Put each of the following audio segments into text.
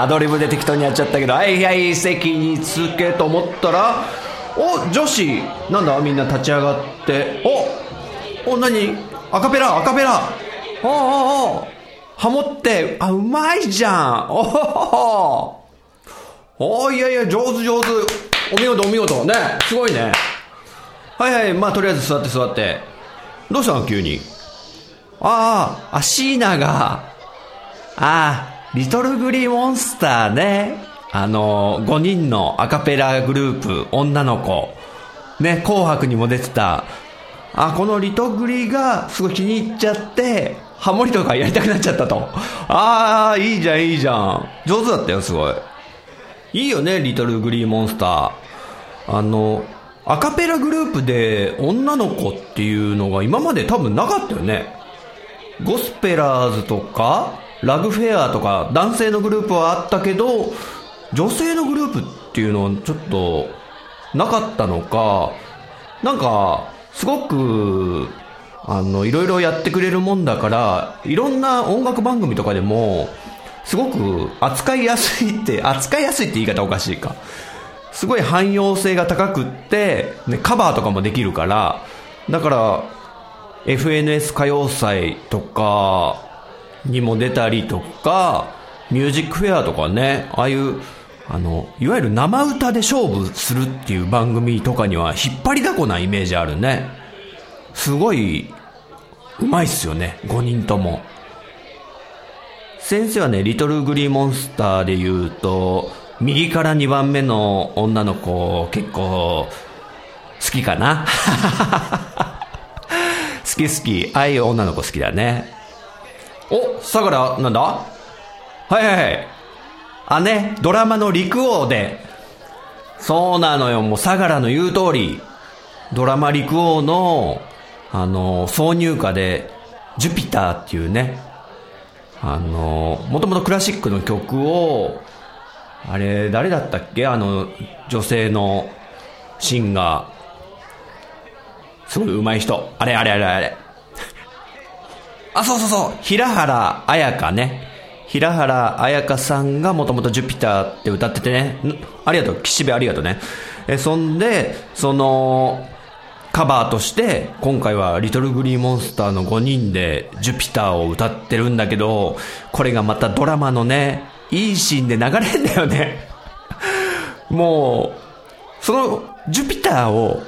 アドリブで適当にやっちゃったけどはいはい席につけと思ったらお女子なんだみんな立ち上がっておお何？アカペラアカペラ。おおおハモってあうまいじゃん。おおおいやいや上手上手。お見事お見事。ねすごいね。はいはいまあとりあえず座って座って。どうしたの？急に。あああ椎名がああリトルグリーモンスターね。あの5人のアカペラグループ女の子。ね紅白にも出てた。あこのリトグリがすごい気に入っちゃってハモリとかやりたくなっちゃったと。ああいいじゃんいいじゃん。上手だったよすごい。いいよねリトルグリーモンスター。あのアカペラグループで女の子っていうのが今まで多分なかったよね。ゴスペラーズとかラグフェアとか男性のグループはあったけど女性のグループっていうのはちょっとなかったのかなんかすごくあのいろいろやってくれるもんだからいろんな音楽番組とかでもすごく扱いやすいって 扱いやすいって言い方おかしいか。すごい汎用性が高くって、ね、カバーとかもできるからだから FNS 歌謡祭とかにも出たりとかミュージックフェアとかねああいうあのいわゆる生歌で勝負するっていう番組とかには引っ張りだこなイメージあるね。すごいうまいっすよね5人とも。先生はねリトルグリーモンスターで言うと右から2番目の女の子結構好きかな。好き好き。ああいう女の子好きだね。お相良なんだ？はいはいはい。あねドラマの陸王で。そうなのよ。もう相良の言う通り。ドラマ陸王のあの挿入歌で「ジュピター」っていうね。あのもともとクラシックの曲をあれ誰だったっけ？あの女性のシンガー。すごい上手い人。あれあれあれあれ。あそうそうそう。平原綾香ね。平原綾香さんがもともと「ジュピター」って歌っててね。ありがとう。岸辺ありがとうね。えそんでそのカバーとして今回はリトルグリーモンスターの5人でジュピターを歌ってるんだけどこれがまたドラマのねいいシーンで流れんだよね。もうそのジュピターを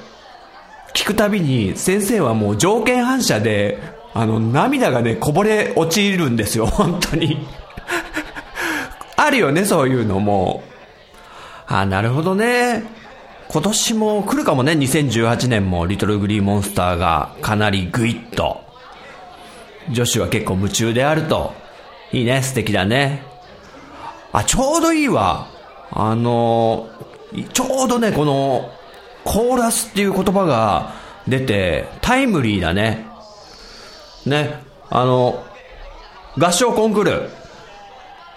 聞くたびに先生はもう条件反射であの涙がねこぼれ落ちるんですよ 本当に。あるよねそういうのも。あなるほどね。今年も来るかもね2018年もリトルグリーモンスターがかなりグイッと。女子は結構夢中であると。いいね素敵だね。あちょうどいいわ。あのちょうどねこのコーラスっていう言葉が出てタイムリーだね。ねあの合唱コンクール。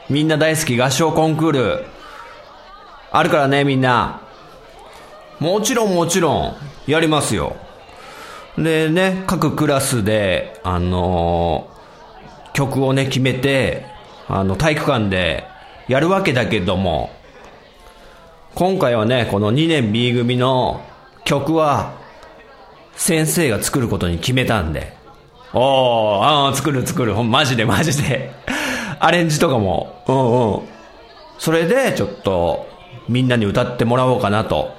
みんな大好き合唱コンクール。あるからねみんな。もちろんもちろんやりますよ。でね各クラスであの曲をね決めてあの体育館でやるわけだけども。今回はねこの2年 B 組の曲は先生が作ることに決めたんで。おーあー作る作る。ほんマジでマジで。アレンジとかも。うんうん。それでちょっとみんなに歌ってもらおうかなと。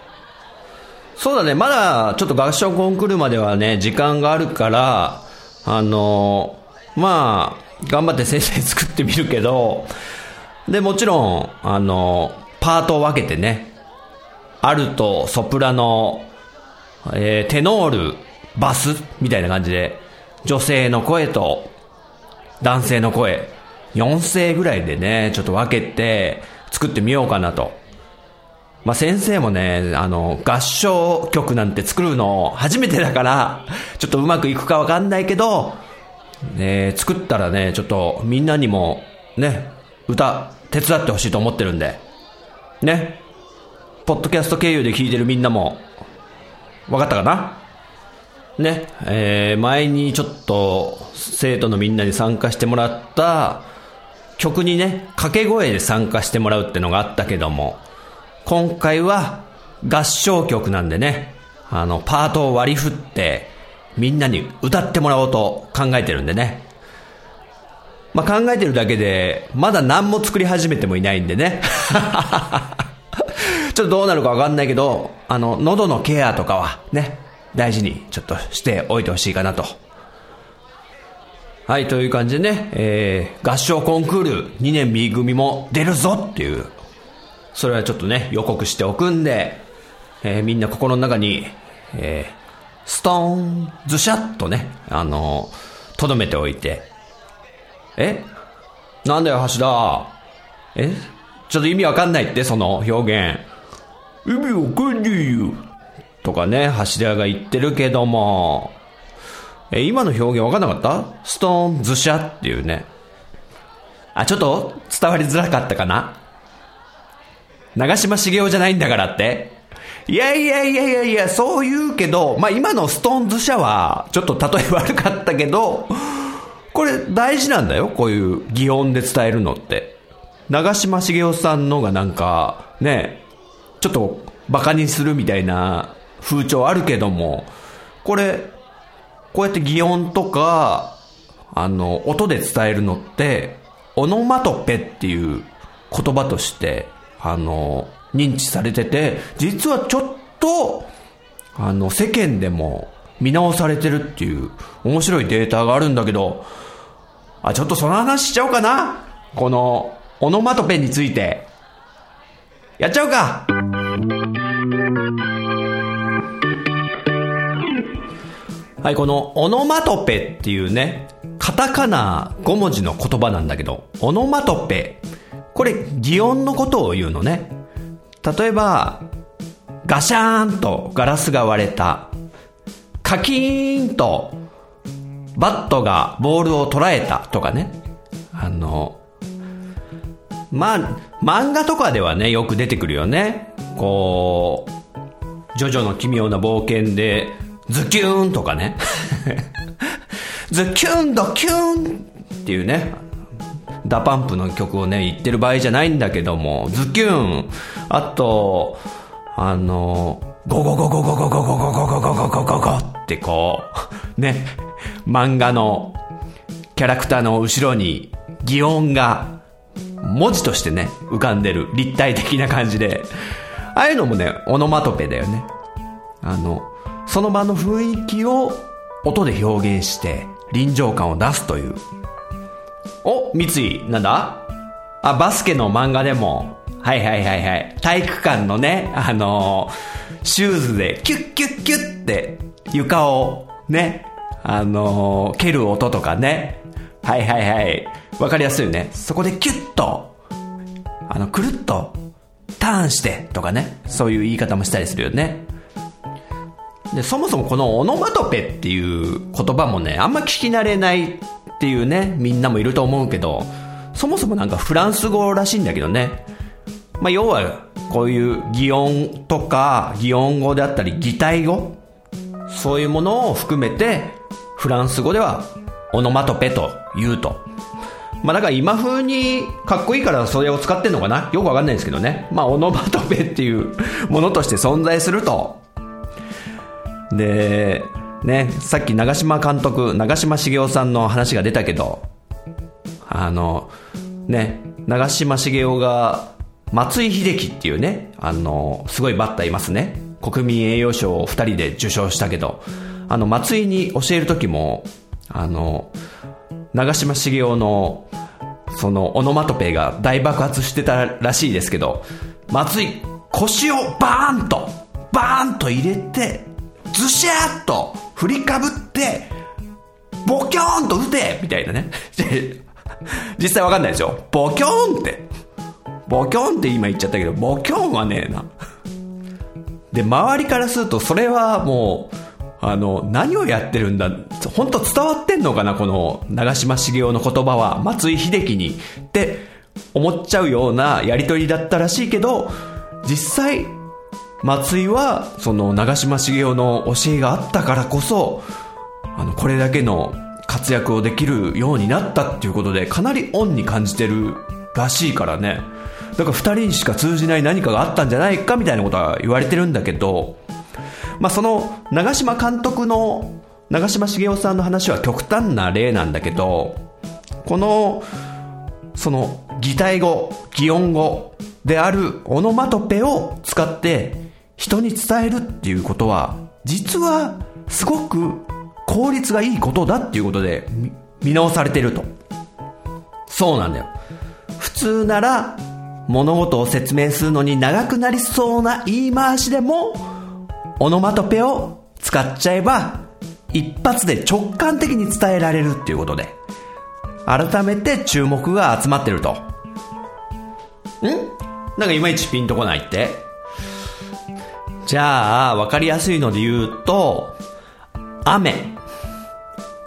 そうだね。まだちょっと合唱コンクールまではね時間があるからあのまあ頑張って先生作ってみるけどでもちろんあのパートを分けてねアルトソプラノえー、テノール、バス、みたいな感じで、女性の声と、男性の声、4声ぐらいでね、ちょっと分けて、作ってみようかなと。まあ、先生もね、あの、合唱曲なんて作るの初めてだから、ちょっとうまくいくかわかんないけど、ね、作ったらね、ちょっとみんなにも、ね、歌、手伝ってほしいと思ってるんで、ね、ポッドキャスト経由で聞いてるみんなも、わかったかな？ね、えー、前にちょっと生徒のみんなに参加してもらった曲にね、掛け声で参加してもらうってのがあったけども、今回は合唱曲なんでね、あの、パートを割り振って、みんなに歌ってもらおうと考えてるんでね。まあ、考えてるだけで、まだ何も作り始めてもいないんでね。ちょっとどうなるかわかんないけど、あの、喉のケアとかはね、大事にちょっとしておいてほしいかなと。はい、という感じでね、えー、合唱コンクール2年 B 組も出るぞっていう、それはちょっとね、予告しておくんで、えー、みんな心の中に、えー、ストーン、ズシャッとね、あのー、とどめておいて、え？なんだよ、橋田。え？ちょっと意味わかんないって、その表現。意味わかんねえよ。とかね、橋田が言ってるけども、え、今の表現わかんなかった？ストーン、ズシャっていうね。あ、ちょっと伝わりづらかったかな？長嶋茂雄じゃないんだからっていやいやいやいやいや、そう言うけど、まあ今のストーンズ社は、ちょっと例え悪かったけど、これ大事なんだよ、こういう擬音で伝えるのって。長嶋茂雄さんのがなんか、ね、ちょっと馬鹿にするみたいな風潮あるけども、これ、こうやって擬音とか、あの、音で伝えるのって、オノマトペっていう言葉として、あの、認知されてて、実はちょっと、あの、世間でも見直されてるっていう面白いデータがあるんだけど、あ、ちょっとその話しちゃおうかなこの、オノマトペについて。やっちゃおうかはい、このオノマトペっていうね、カタカナ5文字の言葉なんだけど、オノマトペ。これ、擬音のことを言うのね。例えば、ガシャーンとガラスが割れた。カキーンとバットがボールを捉えたとかね。あの、まあ、漫画とかではね、よく出てくるよね。こう、ジョジョの奇妙な冒険で、ズキューンとかね。ズキューンドキューンっていうね、 DA PUMP の曲をね、言ってる場合じゃないんだけども、ズキューン、あと、あの、ゴゴゴゴゴゴゴゴゴゴゴゴゴゴゴゴってこう、ね、漫画のキャラクターの後ろに擬音が文字としてね、浮かんでる立体的な感じで、ああいうのもね、オノマトペだよね。あの、その場の雰囲気を音で表現して臨場感を出すというお、三井、なんだ？あ、バスケの漫画でも、はいはいはいはい。体育館のね、あのー、シューズでキュッキュッキュッって床をね、あのー、蹴る音とかね。はいはいはい。わかりやすいよね。そこでキュッと、あの、くるっと、ターンしてとかね。そういう言い方もしたりするよね。で、そもそもこのオノマトペっていう言葉もね、あんま聞き慣れないっていうね、みんなもいると思うけど、そもそもなんかフランス語らしいんだけどね。まあ、要は、こういう擬音とか、擬音語であったり、擬態語そういうものを含めて、フランス語では、オノマトペと言うと。まあ、だから今風にかっこいいからそれを使ってんのかな？よくわかんないですけどね。まあ、オノマトペっていうものとして存在すると。で、ね、さっき長嶋監督、長嶋茂雄さんの話が出たけど、あの、ね、長嶋茂雄が松井秀喜っていうね、あの、すごいバッターいますね。国民栄誉賞を二人で受賞したけど、あの、松井に教える時も、あの、長嶋茂雄の、その、オノマトペが大爆発してたらしいですけど、松井、腰をバーンと、バーンと入れて、ズシャーっと振りかぶって、ボキョーンと撃てみたいなね。実際わかんないでしょ？ボキョーンって。ボキョーンって今言っちゃったけど、ボキョーンはねえな。で、周りからすると、それはもう、あの、何をやってるんだ、本当伝わってんのかな、この、長嶋茂雄の言葉は、松井秀喜に、って思っちゃうようなやりとりだったらしいけど、実際、松井は、その、長嶋茂雄の教えがあったからこそ、あの、これだけの活躍をできるようになったっていうことで、かなり恩に感じてるらしいからね。だから二人にしか通じない何かがあったんじゃないかみたいなことは言われてるんだけど、まあ、その長嶋監督の長嶋茂雄さんの話は極端な例なんだけど、この、その擬態語、擬音語であるオノマトペを使って人に伝えるっていうことは、実はすごく効率がいいことだっていうことで見直されてると。そうなんだよ。普通なら物事を説明するのに長くなりそうな言い回しでも、オノマトペを使っちゃえば、一発で直感的に伝えられるっていうことで、改めて注目が集まってると。ん？なんかいまいちピンとこないってじゃあ、わかりやすいので言うと、雨。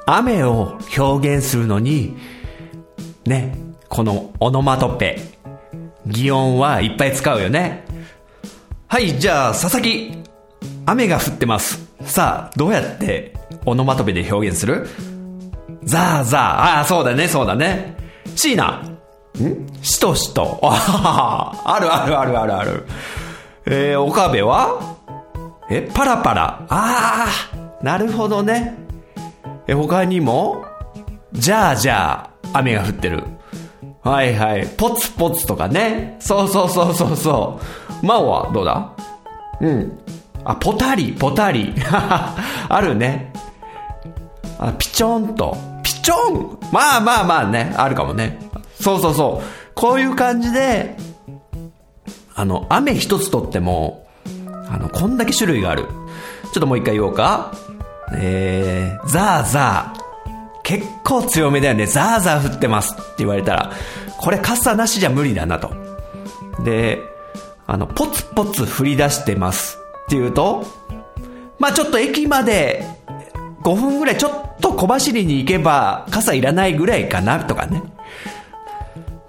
雨を表現するのに、ね、このオノマトペ。擬音はいっぱい使うよね。はい、じゃあ、佐々木。雨が降ってます。さあ、どうやってオノマトペで表現する？ザーザー。ああ、そうだね、そうだね。シーナ。しとしと。ああ、あるあるあるあるある。えー、岡部は？え、パラパラ。ああ、なるほどね。え、他にも？じゃあじゃあ、雨が降ってる。はいはい。ポツポツとかね。そうそうそうそうそう。マオはどうだ？うん。あ、ポタリ、ポタリ。あるね。あ、ピチョンと。ピチョンまあまあまあね。あるかもね。そうそうそう。こういう感じで、あの、雨一つとっても、あの、こんだけ種類がある。ちょっともう一回言おうか。えー、ザーザー。結構強めだよね。ザーザー降ってますって言われたら、これ傘なしじゃ無理だなと。で、あの、ポツポツ降り出してますって言うと、まあちょっと駅まで5分ぐらいちょっと小走りに行けば傘いらないぐらいかなとかね。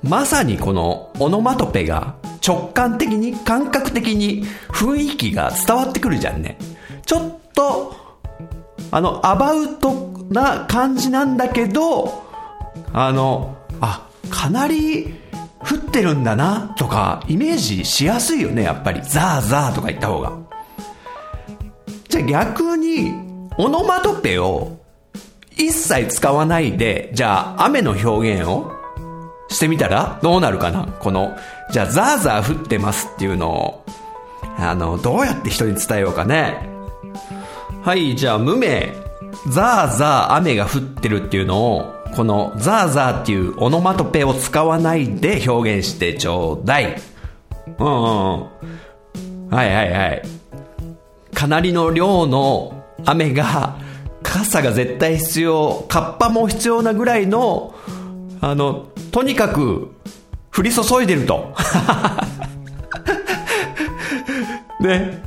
まさにこのオノマトペが直感的に感覚的に雰囲気が伝わってくるじゃんね。ちょっとあの、アバウトな感じなんだけど、あの、あ、かなり降ってるんだなとか、イメージしやすいよね、やっぱり。ザーザーとか言った方が。じゃあ逆に、オノマトペを一切使わないで、じゃあ雨の表現をしてみたらどうなるかな？この、じゃあザーザー降ってますっていうのを、あの、どうやって人に伝えようかね？はい、じゃあ無名。ザーザー雨が降ってるっていうのを、このザーザーっていうオノマトペを使わないで表現してちょうだい。うんうんうん。はいはいはい。かなりの量の雨が、傘が絶対必要、カッパも必要なぐらいの、あの、とにかく降り注いでると。ね。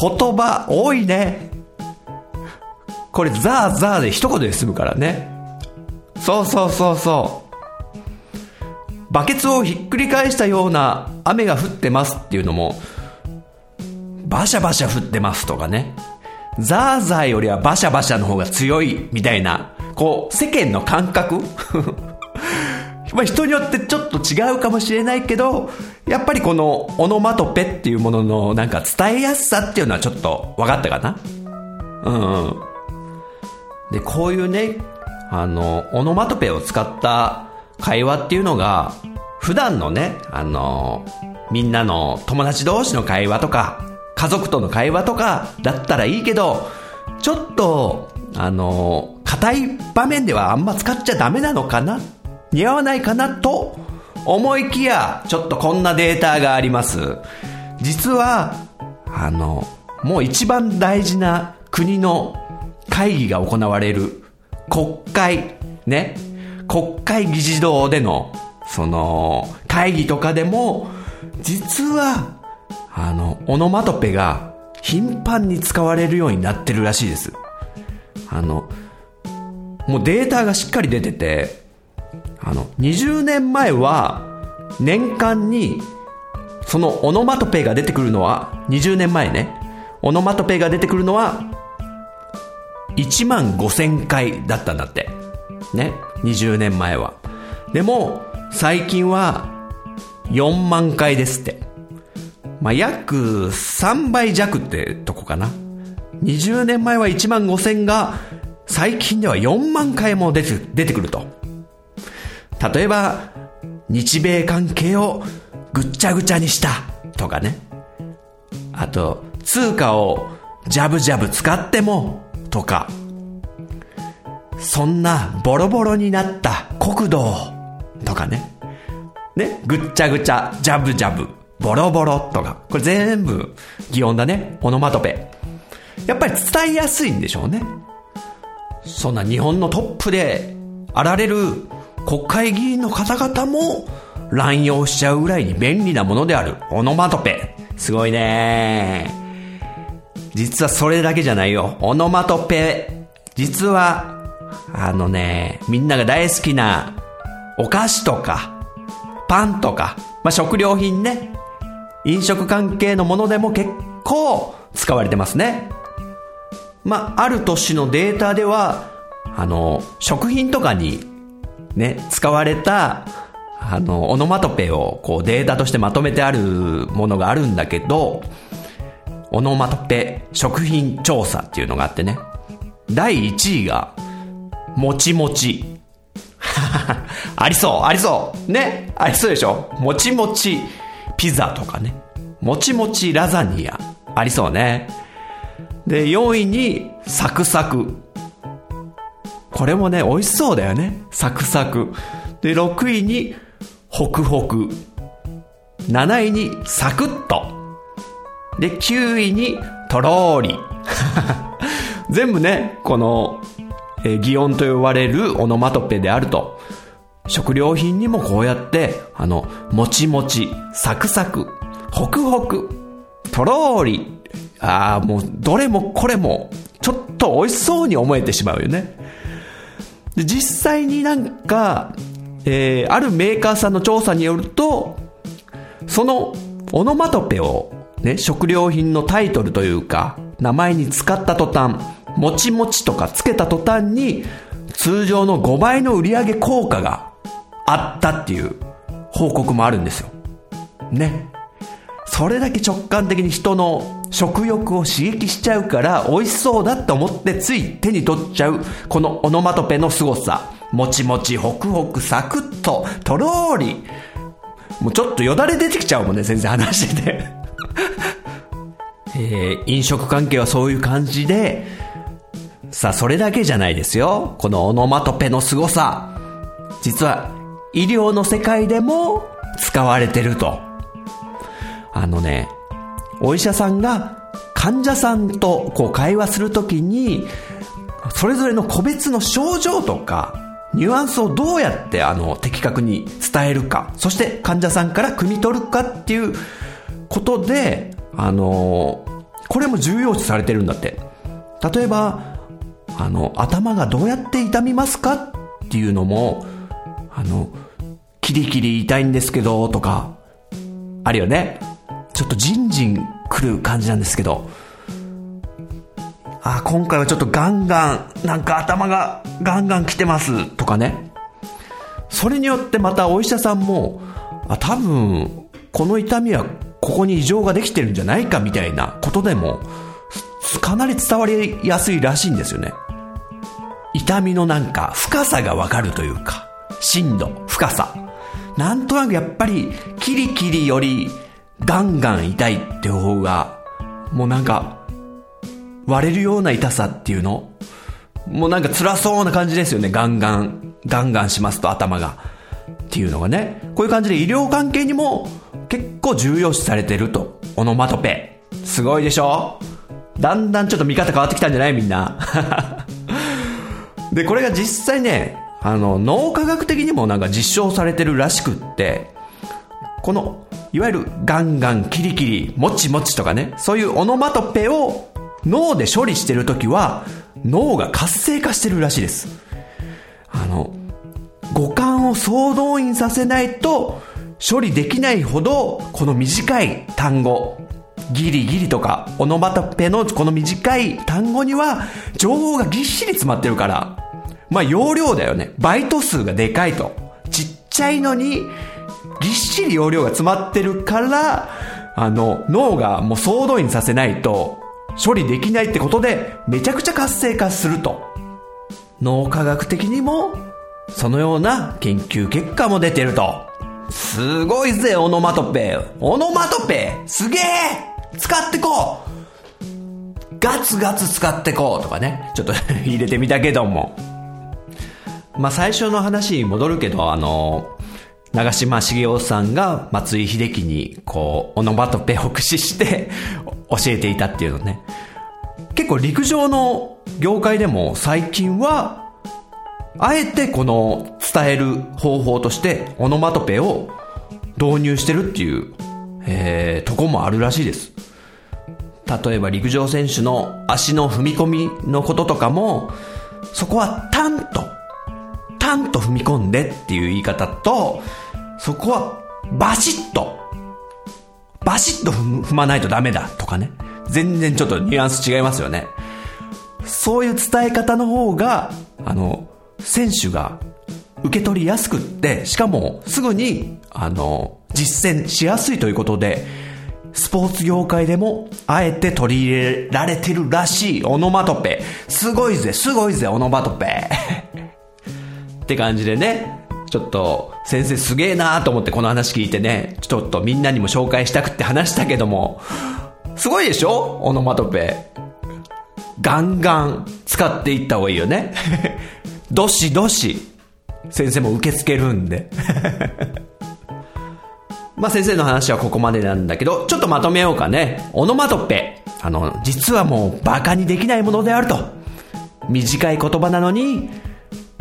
言葉多いね。これザーザーで一言で済むからね。そうそうそうそう。バケツをひっくり返したような雨が降ってますっていうのも、バシャバシャ降ってますとかね。ザーザーよりはバシャバシャの方が強いみたいな、こう、世間の感覚 まあ人によってちょっと違うかもしれないけど、やっぱりこのオノマトペっていうもののなんか伝えやすさっていうのはちょっと分かったかな？うんうん。で、こういうね、あの、オノマトペを使った会話っていうのが、普段のね、あの、みんなの友達同士の会話とか、家族との会話とかだったらいいけど、ちょっと、あの、硬い場面ではあんま使っちゃダメなのかな似合わないかなと思いきや、ちょっとこんなデータがあります。実は、あの、もう一番大事な国の会議が行われる国会、ね、国会議事堂での、その、会議とかでも、実は、あの、オノマトペが頻繁に使われるようになってるらしいです。あの、もうデータがしっかり出てて、あの、20年前は、年間に、そのオノマトペが出てくるのは、20年前ね、オノマトペが出てくるのは、1万5000回だったんだって。ね。20年前は。でも、最近は4万回ですって。まあ、約3倍弱ってとこかな。20年前は1万5000が、最近では4万回も出て出てくると。例えば、日米関係をぐっちゃぐちゃにしたとかね。あと、通貨をジャブジャブ使ってもとか。そんなボロボロになった国土とかね。ね、ぐっちゃぐちゃ、ジャブジャブ、ボロボロとか。これ全部擬音だね。オノマトペ。やっぱり伝えやすいんでしょうね。そんな日本のトップであられる国会議員の方々も乱用しちゃうぐらいに便利なものであるオノマトペ。すごいね実はそれだけじゃないよ。オノマトペ。実はあのね、みんなが大好きなお菓子とか、パンとか、まあ、食料品ね、飲食関係のものでも結構使われてますね。まあ、ある年のデータでは、あの、食品とかにね、使われた、あの、オノマトペをこうデータとしてまとめてあるものがあるんだけど、オノマトペ食品調査っていうのがあってね、第1位がもちもち。ありそう、ありそう。ね。ありそうでしょ？もちもちピザとかね。もちもちラザニア。ありそうね。で、4位にサクサク。これもね、美味しそうだよね。サクサク。で、6位にホクホク。7位にサクッと。で、9位にとろーり。全部ね、このえー、擬音と呼ばれるオノマトペであると。食料品にもこうやって、あの、もちもち、サクサク、ホクホク、とろーり。ああ、もう、どれもこれも、ちょっと美味しそうに思えてしまうよね。で実際になんか、えー、あるメーカーさんの調査によると、そのオノマトペを、ね、食料品のタイトルというか、名前に使った途端、もちもちとかつけた途端に、通常の5倍の売り上げ効果があったっていう報告もあるんですよ。ね。それだけ直感的に人の食欲を刺激しちゃうから美味しそうだって思ってつい手に取っちゃうこのオノマトペの凄さ。もちもち、ホクホク、サクッと、とろーり。もうちょっとよだれ出てきちゃうもんね、先生話してて。えー、飲食関係はそういう感じで、さあ、それだけじゃないですよ。このオノマトペの凄さ。実は、医療の世界でも使われてると。あのね、お医者さんが患者さんとこう会話するときに、それぞれの個別の症状とか、ニュアンスをどうやってあの的確に伝えるか、そして患者さんから汲み取るかっていうことで、あのこれも重要視されてるんだって。例えば、あの、頭がどうやって痛みますかっていうのも、あの、キリキリ痛いんですけど、とか、あるよね。ちょっとジンジン来る感じなんですけど、あ、今回はちょっとガンガン、なんか頭がガンガン来てます、とかね。それによってまたお医者さんも、あ、多分、この痛みはここに異常ができてるんじゃないかみたいなことでも、かなり伝わりやすいらしいんですよね。痛みのなんか深さがわかるというか、深度、深さ。なんとなくやっぱり、キリキリよりガンガン痛いって方が、もうなんか、割れるような痛さっていうの？もうなんか辛そうな感じですよね。ガンガン、ガンガンしますと頭が。っていうのがね。こういう感じで医療関係にも結構重要視されてると。オノマトペ。すごいでしょ？だんだんちょっと見方変わってきたんじゃない？みんな。で、これが実際ね、あの、脳科学的にもなんか実証されてるらしくって、この、いわゆるガンガン、キリキリ、もちもちとかね、そういうオノマトペを脳で処理してるときは、脳が活性化してるらしいです。あの、五感を総動員させないと処理できないほど、この短い単語、ギリギリとか、オノマトペのこの短い単語には、情報がぎっしり詰まってるから、まあ容量だよね。バイト数がでかいと。ちっちゃいのに、ぎっしり容量が詰まってるから、あの、脳がもう総動員させないと、処理できないってことで、めちゃくちゃ活性化すると。脳科学的にも、そのような研究結果も出てると。すごいぜ、オノマトペ。オノマトペすげえ使ってこうガツガツ使ってこうとかね。ちょっと 入れてみたけども。まあ、最初の話に戻るけど、あの、長嶋茂雄さんが松井秀喜に、こう、オノマトペを駆使して教えていたっていうのね。結構陸上の業界でも最近はあえてこの伝える方法としてオノマトペを導入してるっていう、えー、とこもあるらしいです。例えば陸上選手の足の踏み込みのこととかも、そこはタンと、タンと踏み込んでっていう言い方と、そこはバシッと、バシッと踏まないとダメだとかね。全然ちょっとニュアンス違いますよね。そういう伝え方の方が、あの、選手が受け取りやすくって、しかもすぐに、あの、実践しやすいということで、スポーツ業界でも、あえて取り入れられてるらしいオノマトペ。すごいぜ、すごいぜ、オノマトペ。って感じでね、ちょっと、先生すげえなーと思ってこの話聞いてね、ちょっとみんなにも紹介したくって話したけども、すごいでしょ？オノマトペ。ガンガン使っていった方がいいよね。どしどし、先生も受け付けるんで。まあ先生の話はここまでなんだけど、ちょっとまとめようかね。オノマトペ。あの、実はもう馬鹿にできないものであると。短い言葉なのに、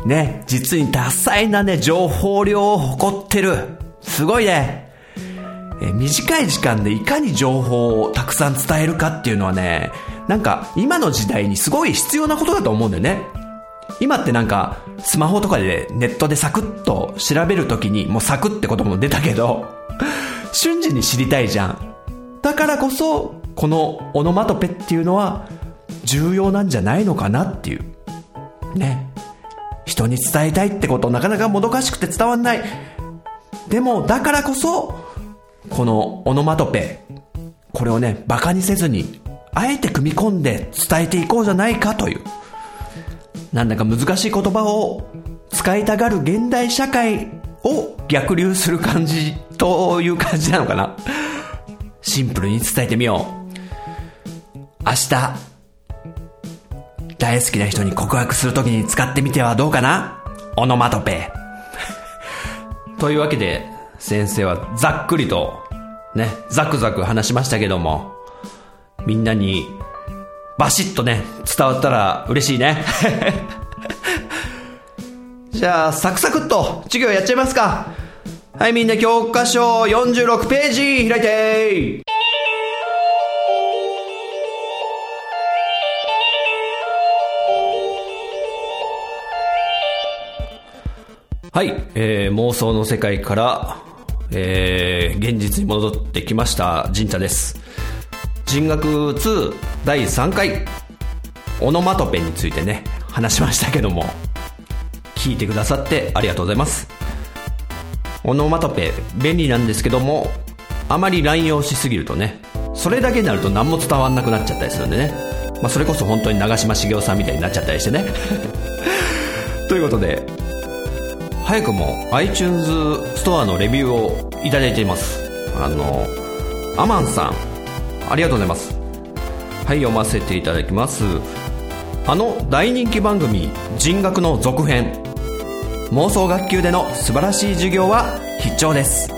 ね、実に多彩なね、情報量を誇ってる。すごいね。え短い時間でいかに情報をたくさん伝えるかっていうのはね、なんか今の時代にすごい必要なことだと思うんだよね。今ってなんか、スマホとかでネットでサクッと調べるときに、もうサクってことも出たけど、瞬時に知りたいじゃん。だからこそ、このオノマトペっていうのは、重要なんじゃないのかなっていう。ね。人に伝えたいってことなかなかもどかしくて伝わんない。でも、だからこそ、このオノマトペ、これをね、馬鹿にせずに、あえて組み込んで伝えていこうじゃないかという。なんだか難しい言葉を使いたがる現代社会を逆流する感じという感じなのかな。シンプルに伝えてみよう。明日、大好きな人に告白するときに使ってみてはどうかな？オノマトペ。というわけで、先生はざっくりと、ね、ザクザク話しましたけども、みんなにバシッとね、伝わったら嬉しいね。じゃあ、サクサクっと授業やっちゃいますか。はい、みんな教科書46ページ開いてはい、えー、妄想の世界から、えー、現実に戻ってきました、神社です。人学2第3回オノマトペについてね話しましたけども聞いてくださってありがとうございます。オノマトペ便利なんですけどもあまり乱用しすぎるとねそれだけになると何も伝わんなくなっちゃったりするんでね、まあ、それこそ本当に長嶋茂雄さんみたいになっちゃったりしてね。ということで早くも iTunes ストアのレビューをいただいています。あのアマンさんありがとうございます。はい読ませていただきます。あの大人気番組「人学」の続編。妄想学級での素晴らしい授業は必聴です。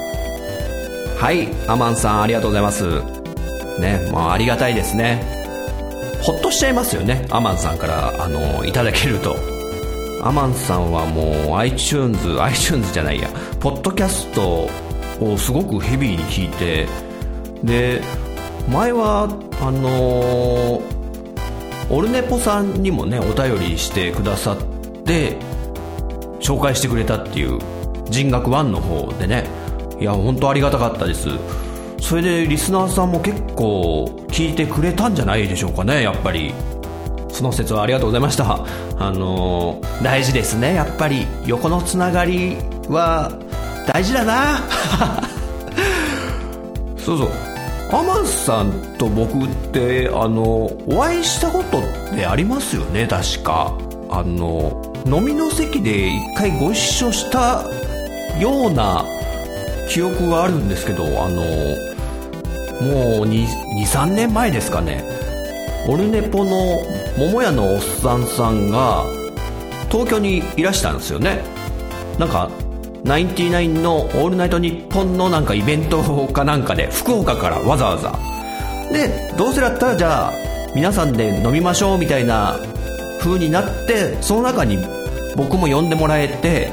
はいアマンさんありがとうございます。ねもうありがたいですね。ほっとしちゃいますよねアマンさんからあのいただけると。アマンさんはもう iTunes iTunes じゃないや。ポッドキャストをすごくヘビーに聞いてで前はあのー、オルネポさんにもねお便りしてくださって紹介してくれたっていう人学1の方でね。いや本当ありがたかったです。それでリスナーさんも結構聞いてくれたんじゃないでしょうかねやっぱり。その説はありがとうございました。あのー、大事ですね。やっぱり横のつながりは大事だな。そうそう。アマンさんと僕ってあのお会いしたことってありますよね？確か。あの飲みの席で一回ご一緒したような記憶があるんですけどあのもう23年前ですかね。オルネポの桃屋のおっさんさんが東京にいらしたんですよね。なんかナインティナインの「オールナイトニッポン」のなんかイベントかなんかで福岡からわざわざ。でどうせだったらじゃあ皆さんで飲みましょうみたいな風になってその中に僕も呼んでもらえて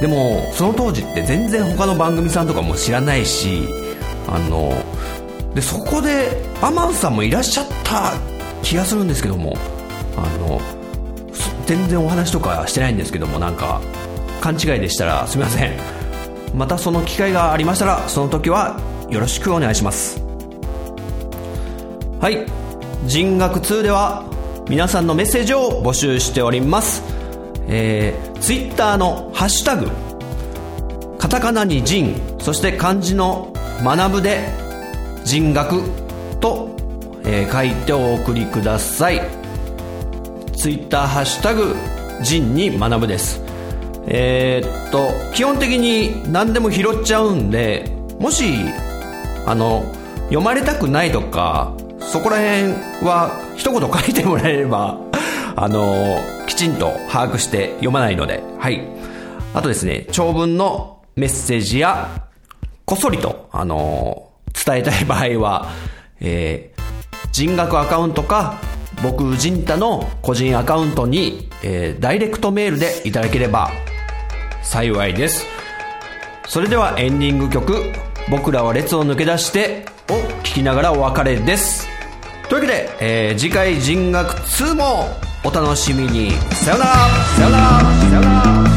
でもその当時って全然他の番組さんとかも知らないしあのでそこでアマンさんもいらっしゃった気がするんですけどもあの全然お話とかしてないんですけどもなんか勘違いでしたらすみません。またその機会がありましたらその時はよろしくお願いします。はい。人学2では皆さんのメッセージを募集しております。えー、ツイッターのハッシュタグカタカナに人そして漢字の学ぶで人学と、えー、書いてお送りください。ツイッターハッシュタグ人に学ぶです。えー、っと基本的に何でも拾っちゃうんでもしあの読まれたくないとかそこら辺は一言書いてもらえれば あのきちんと把握して読まないので。はい。あとですね長文のメッセージやこっそりとあの伝えたい場合はえー、人学アカウントか僕陣太の個人アカウントに、えー、ダイレクトメールでいただければ幸いです。それではエンディング曲「僕らは列を抜け出して」を聴きながらお別れです。というわけで、えー、次回人学2もお楽しみに。さよならさよならさよなら。